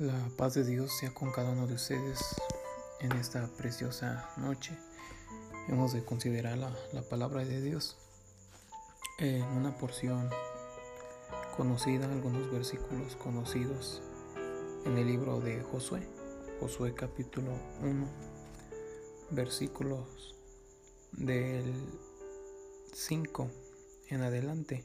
La paz de Dios sea con cada uno de ustedes en esta preciosa noche. Hemos de considerar la, la palabra de Dios en una porción conocida, algunos versículos conocidos en el libro de Josué, Josué capítulo 1, versículos del 5 en adelante,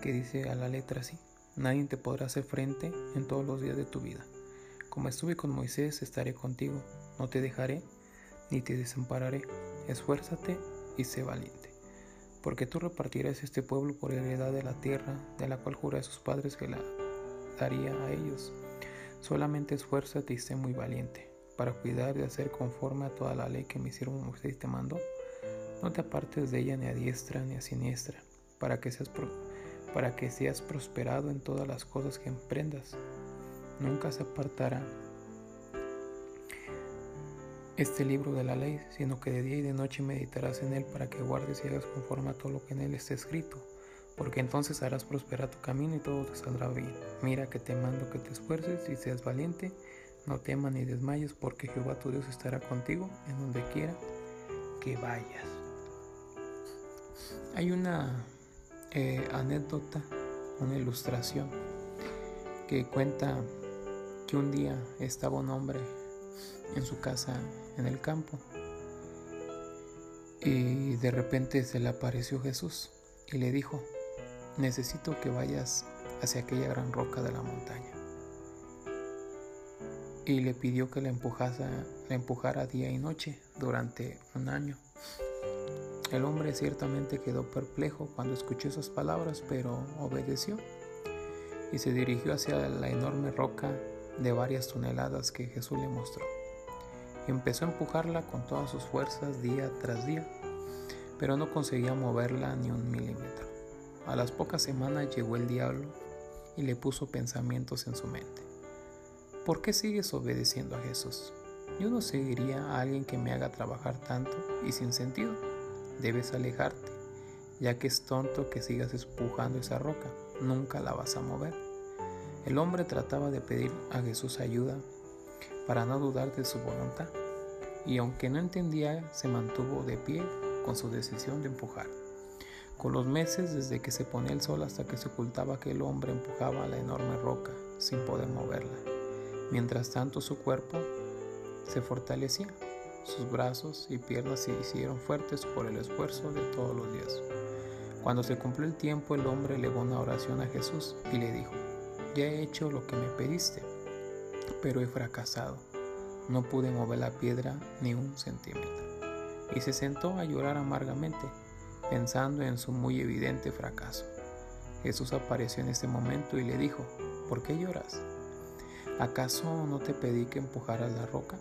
que dice a la letra así. Nadie te podrá hacer frente en todos los días de tu vida. Como estuve con Moisés, estaré contigo. No te dejaré ni te desampararé. Esfuérzate y sé valiente. Porque tú repartirás este pueblo por heredad de la tierra, de la cual juré sus padres que la daría a ellos. Solamente esfuérzate y sé muy valiente, para cuidar de hacer conforme a toda la ley que mi siervo Moisés te mandó. No te apartes de ella ni a diestra ni a siniestra, para que seas para que seas prosperado en todas las cosas que emprendas. Nunca se apartará este libro de la ley, sino que de día y de noche meditarás en él para que guardes y hagas conforme a todo lo que en él está escrito, porque entonces harás prosperar tu camino y todo te saldrá bien. Mira que te mando que te esfuerces y seas valiente, no temas ni desmayes, porque Jehová tu Dios estará contigo en donde quiera que vayas. Hay una eh, anécdota, una ilustración que cuenta que un día estaba un hombre en su casa en el campo y de repente se le apareció Jesús y le dijo, necesito que vayas hacia aquella gran roca de la montaña. Y le pidió que le empujara, le empujara día y noche durante un año. El hombre ciertamente quedó perplejo cuando escuchó esas palabras, pero obedeció y se dirigió hacia la enorme roca de varias toneladas que Jesús le mostró. empezó a empujarla con todas sus fuerzas día tras día, pero no conseguía moverla ni un milímetro. A las pocas semanas llegó el diablo y le puso pensamientos en su mente. ¿Por qué sigues obedeciendo a Jesús? Yo no seguiría a alguien que me haga trabajar tanto y sin sentido debes alejarte, ya que es tonto que sigas empujando esa roca, nunca la vas a mover. El hombre trataba de pedir a Jesús ayuda para no dudar de su voluntad, y aunque no entendía, se mantuvo de pie con su decisión de empujar. Con los meses desde que se ponía el sol hasta que se ocultaba aquel hombre empujaba la enorme roca sin poder moverla. Mientras tanto su cuerpo se fortalecía. Sus brazos y piernas se hicieron fuertes por el esfuerzo de todos los días. Cuando se cumplió el tiempo, el hombre elevó una oración a Jesús y le dijo, ya he hecho lo que me pediste, pero he fracasado. No pude mover la piedra ni un centímetro. Y se sentó a llorar amargamente, pensando en su muy evidente fracaso. Jesús apareció en ese momento y le dijo, ¿por qué lloras? ¿Acaso no te pedí que empujaras la roca?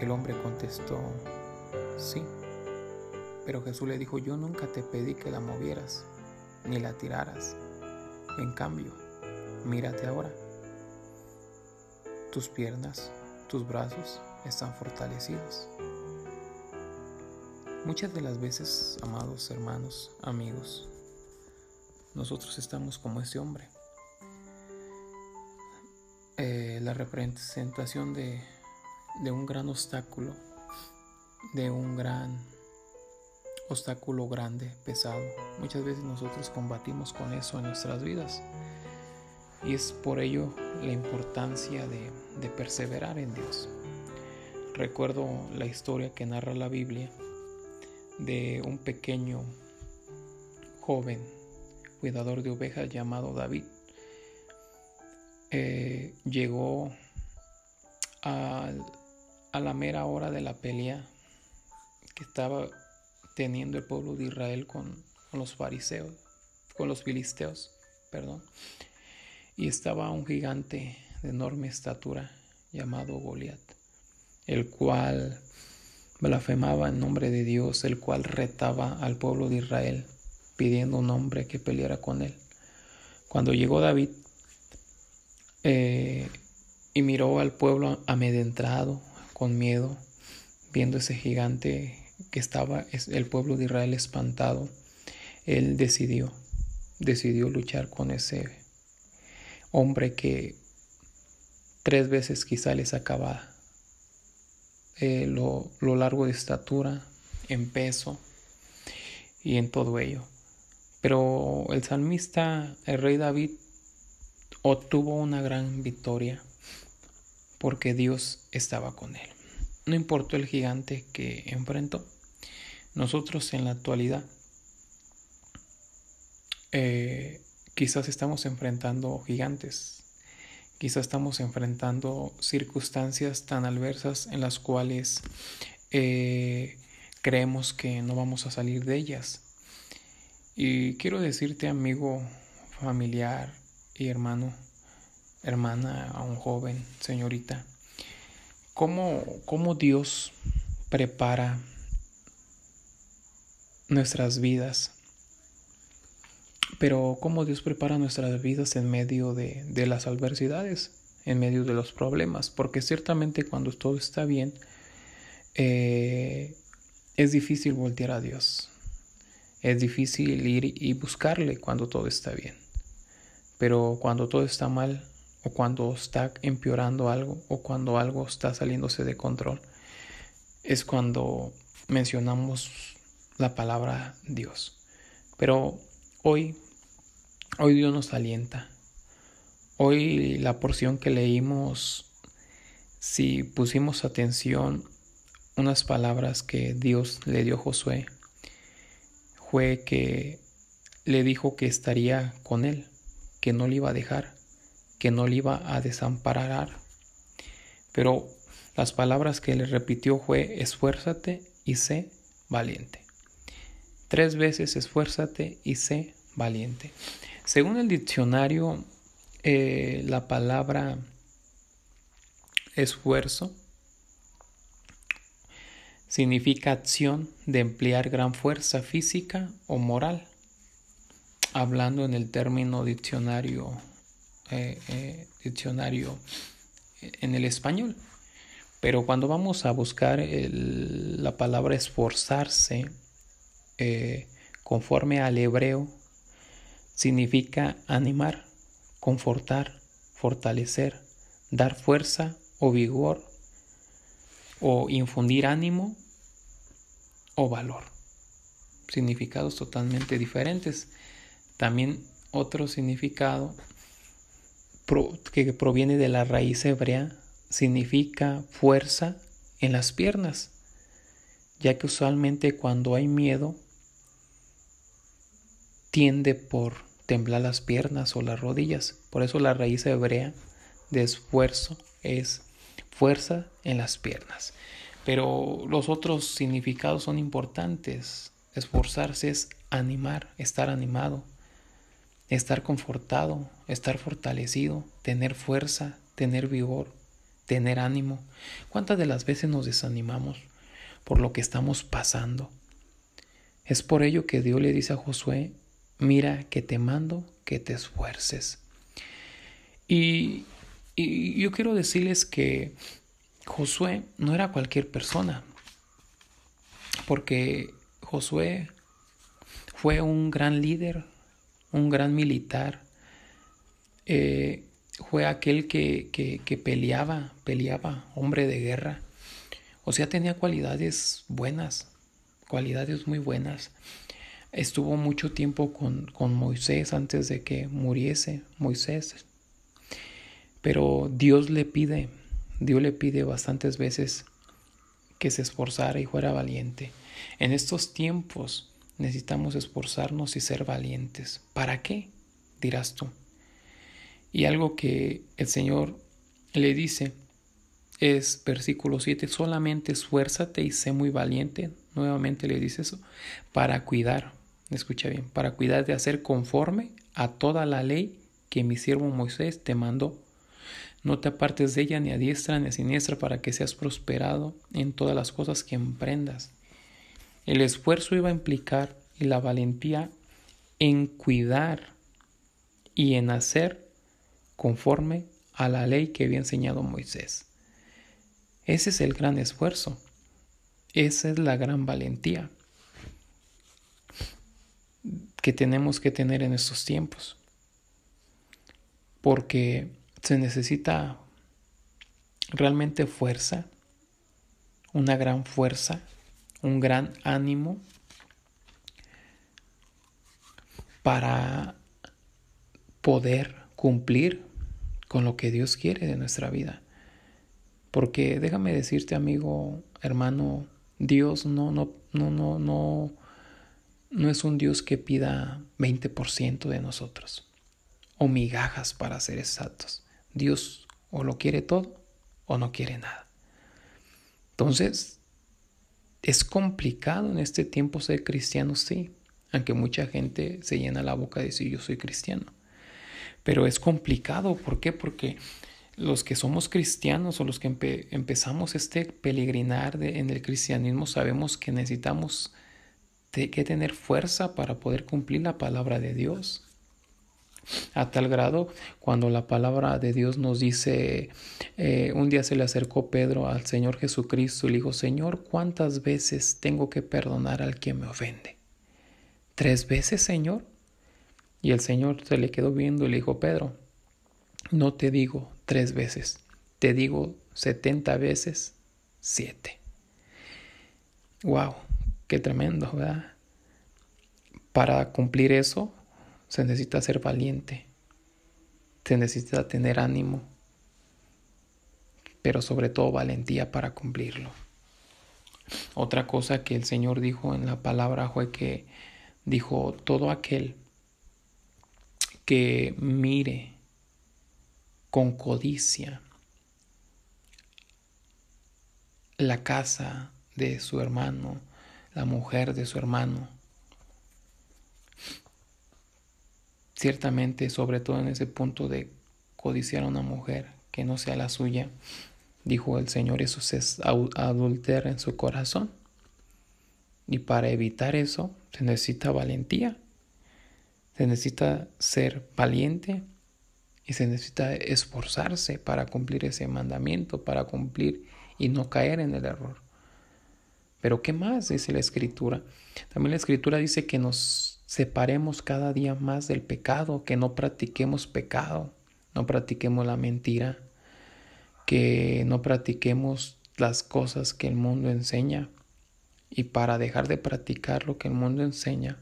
El hombre contestó, sí. Pero Jesús le dijo, yo nunca te pedí que la movieras, ni la tiraras. En cambio, mírate ahora. Tus piernas, tus brazos están fortalecidos. Muchas de las veces, amados hermanos, amigos, nosotros estamos como ese hombre. Eh, la representación de de un gran obstáculo, de un gran obstáculo grande, pesado. Muchas veces nosotros combatimos con eso en nuestras vidas. Y es por ello la importancia de, perseverar en Dios. Recuerdo la historia que narra la Biblia de un pequeño joven cuidador de ovejas llamado David. Eh, llegó al a la mera hora de la pelea que estaba teniendo el pueblo de Israel con, los fariseos, con los filisteos, perdón. Y estaba un gigante de enorme estatura llamado Goliat, el cual blasfemaba en nombre de Dios, el cual retaba al pueblo de Israel pidiendo un hombre que peleara con él. Cuando llegó David eh, y miró al pueblo amedrentado, con miedo, viendo ese gigante que estaba el pueblo de Israel espantado, él decidió, decidió luchar con ese hombre que tres veces quizá le sacaba eh, lo, lo largo de estatura, en peso y en todo ello. Pero el salmista, el rey David, obtuvo una gran victoria porque Dios estaba con él. No importó el gigante que enfrentó. Nosotros en la actualidad eh, quizás estamos enfrentando gigantes, quizás estamos enfrentando circunstancias tan adversas en las cuales eh, creemos que no vamos a salir de ellas. Y quiero decirte, amigo, familiar y hermano, hermana, a un joven, señorita, cómo, cómo Dios prepara nuestras vidas. Pero cómo Dios prepara nuestras vidas en medio de, de, las adversidades, en medio de los problemas. Porque ciertamente cuando todo está bien, eh, es difícil voltear a Dios. Es difícil ir y buscarle cuando todo está bien. Pero cuando todo está mal, o cuando está empeorando algo, o cuando algo está saliéndose de control, es cuando mencionamos la palabra Dios. Pero hoy, hoy Dios nos alienta. Hoy la porción que leímos, si pusimos atención, unas palabras que Dios le dio a Josué fue que le dijo que estaría con él, que no le iba a dejar, que no le iba a desamparar. Pero las palabras que le repitió fue esfuérzate y sé valiente. Tres veces esfuérzate y sé valiente. Según el diccionario, eh, la palabra esfuerzo significa acción de emplear gran fuerza física o moral, hablando en el término diccionario, eh, eh, diccionario en el español. Pero cuando vamos a buscar la palabra esforzarse, eh, conforme al hebreo, significa animar, confortar, fortalecer, dar fuerza o vigor o infundir ánimo o valor. Significados totalmente diferentes. También otro significado que proviene de la raíz hebrea significa fuerza en las piernas, ya que usualmente cuando hay miedo tiende por temblar las piernas o las rodillas. Por eso la raíz hebrea de esfuerzo es fuerza en las piernas. Pero los otros significados son importantes. Esforzarse es animar, estar animado, estar confortado, estar fortalecido, tener fuerza, tener vigor, tener ánimo. ¿Cuántas de las veces nos desanimamos por lo que estamos pasando? Es por ello que Dios le dice a Josué, mira que te mando que te esfuerces. Y y yo quiero decirles que Josué no era cualquier persona, porque Josué fue un gran líder, un gran militar, eh, fue aquel que, que, que, peleaba, peleaba, hombre de guerra. O sea, tenía cualidades buenas, cualidades muy buenas. Estuvo mucho tiempo con, con Moisés antes de que muriese Moisés. Pero Dios le pide, Dios le pide bastantes veces que se esforzara y fuera valiente. En estos tiempos necesitamos esforzarnos y ser valientes. ¿Para qué? dirás tú. Y algo que el Señor le dice es versículo 7, solamente esfuérzate y sé muy valiente. Nuevamente le dice eso, para cuidar, escucha bien, para cuidar de hacer conforme a toda la ley que mi siervo Moisés te mandó. No te apartes de ella ni a diestra ni a siniestra para que seas prosperado en todas las cosas que emprendas. El esfuerzo iba a implicar y la valentía en cuidar y en hacer conforme a la ley que había enseñado Moisés. Ese es el gran esfuerzo. Esa es la gran valentía que tenemos que tener en estos tiempos. porque se necesita realmente fuerza, una gran fuerza, un gran ánimo para poder cumplir con lo que Dios quiere de nuestra vida. Porque déjame decirte, amigo, hermano, Dios no, no, no, no, no, no es un Dios que pida 20% de nosotros o migajas para ser exactos. Dios o lo quiere todo o no quiere nada. Entonces, es complicado en este tiempo ser cristiano, sí, aunque mucha gente se llena la boca de decir yo soy cristiano. Pero es complicado, ¿por qué? Porque los que somos cristianos o los que empezamos este peregrinar en el cristianismo sabemos que necesitamos que tener fuerza para poder cumplir la palabra de Dios. A tal grado, cuando la palabra de Dios nos dice, eh, un día se le acercó Pedro al Señor Jesucristo y le dijo, Señor, ¿cuántas veces tengo que perdonar al que me ofende? ¿Tres veces, Señor? Y el Señor se le quedó viendo y le dijo, Pedro, no te digo tres veces, te digo setenta veces siete. Wow, qué tremendo, ¿verdad? Para cumplir eso se necesita ser valiente, se necesita tener ánimo, pero sobre todo valentía para cumplirlo. Otra cosa que el Señor dijo en la palabra fue que dijo, todo aquel que mire con codicia la casa de su hermano, la mujer de su hermano, Ciertamente, sobre todo en ese punto de codiciar a una mujer que no sea la suya, dijo el Señor, eso es adultera en su corazón. Y para evitar eso se necesita valentía, se necesita ser valiente y se necesita esforzarse para cumplir ese mandamiento, para cumplir y no caer en el error. Pero ¿qué más dice la escritura? También la escritura dice que nos separemos cada día más del pecado, que no practiquemos pecado, no practiquemos la mentira, que no practiquemos las cosas que el mundo enseña. Y para dejar de practicar lo que el mundo enseña,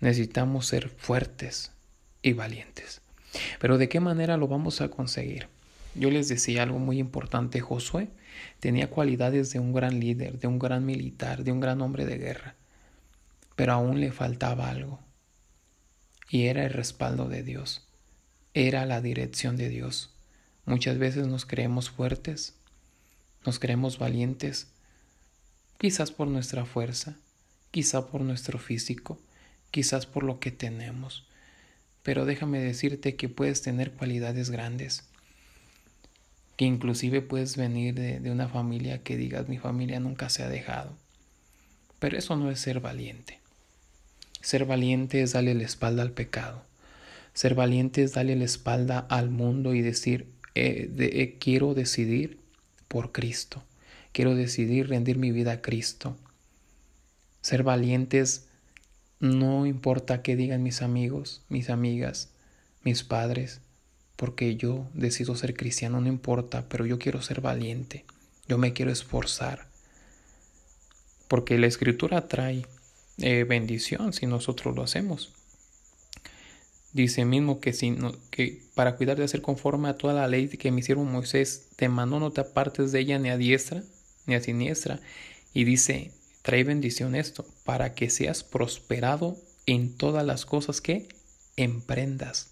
necesitamos ser fuertes y valientes. Pero ¿de qué manera lo vamos a conseguir? Yo les decía algo muy importante, Josué tenía cualidades de un gran líder, de un gran militar, de un gran hombre de guerra pero aún le faltaba algo. Y era el respaldo de Dios, era la dirección de Dios. Muchas veces nos creemos fuertes, nos creemos valientes, quizás por nuestra fuerza, quizás por nuestro físico, quizás por lo que tenemos. Pero déjame decirte que puedes tener cualidades grandes, que inclusive puedes venir de, de una familia que digas mi familia nunca se ha dejado. Pero eso no es ser valiente. Ser valiente es darle la espalda al pecado. Ser valiente es darle la espalda al mundo y decir, eh, eh, quiero decidir por Cristo. Quiero decidir rendir mi vida a Cristo. Ser valientes no importa qué digan mis amigos, mis amigas, mis padres, porque yo decido ser cristiano, no importa, pero yo quiero ser valiente. Yo me quiero esforzar. Porque la escritura trae eh, bendición si nosotros lo hacemos. Dice mismo que, si que para cuidar de hacer conforme a toda la ley que mi siervo Moisés te mandó, no te apartes de ella ni a diestra ni a siniestra. Y dice, trae bendición esto, para que seas prosperado en todas las cosas que emprendas.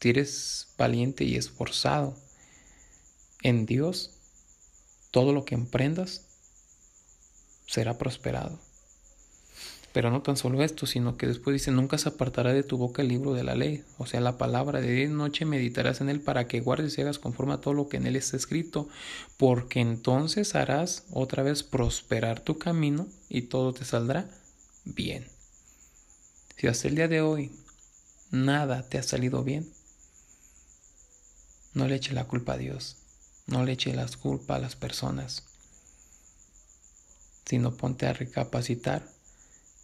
Si eres valiente y esforzado en Dios, todo lo que emprendas será prosperado. Pero no tan solo esto, sino que después dice, nunca se apartará de tu boca el libro de la ley, o sea, la palabra de día y noche meditarás en él para que guardes y hagas conforme a todo lo que en él está escrito, porque entonces harás otra vez prosperar tu camino y todo te saldrá bien. Si hasta el día de hoy nada te ha salido bien, no le eche la culpa a Dios, no le eche la culpa a las personas, sino ponte a recapacitar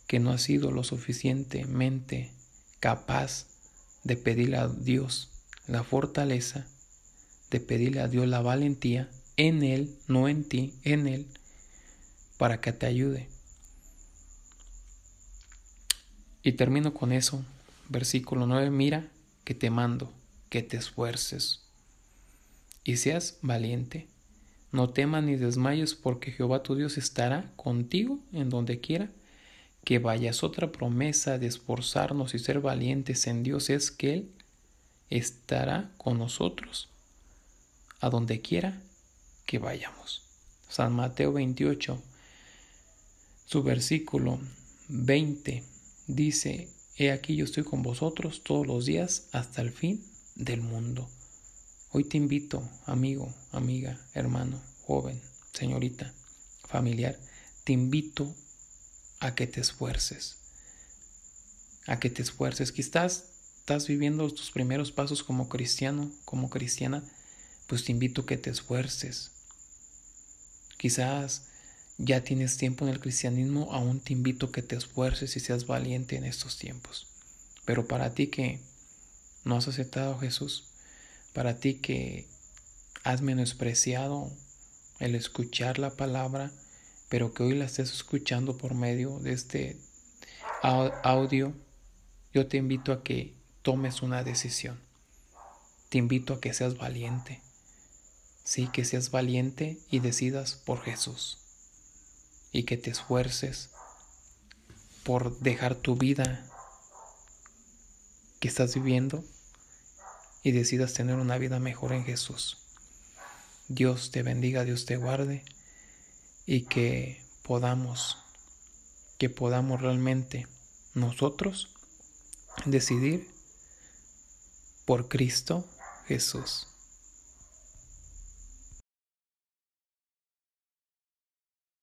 que no has sido lo suficientemente capaz de pedirle a Dios la fortaleza, de pedirle a Dios la valentía en Él, no en ti, en Él, para que te ayude. Y termino con eso. Versículo 9, mira que te mando, que te esfuerces y seas valiente. No temas ni desmayes porque Jehová tu Dios estará contigo en donde quiera que vayas. Otra promesa de esforzarnos y ser valientes en Dios es que Él estará con nosotros a donde quiera que vayamos. San Mateo 28, su versículo 20 dice, He aquí yo estoy con vosotros todos los días hasta el fin del mundo. Hoy te invito, amigo, amiga, hermano, joven, señorita, familiar, te invito a que te esfuerces, a que te esfuerces. Quizás estás viviendo tus primeros pasos como cristiano, como cristiana, pues te invito a que te esfuerces. Quizás ya tienes tiempo en el cristianismo, aún te invito a que te esfuerces y seas valiente en estos tiempos. Pero para ti que no has aceptado a Jesús, para ti que has menospreciado el escuchar la palabra, pero que hoy la estés escuchando por medio de este audio, yo te invito a que tomes una decisión. Te invito a que seas valiente. Sí, que seas valiente y decidas por Jesús. Y que te esfuerces por dejar tu vida que estás viviendo y decidas tener una vida mejor en Jesús. Dios te bendiga, Dios te guarde y que podamos, que podamos realmente nosotros decidir por Cristo Jesús.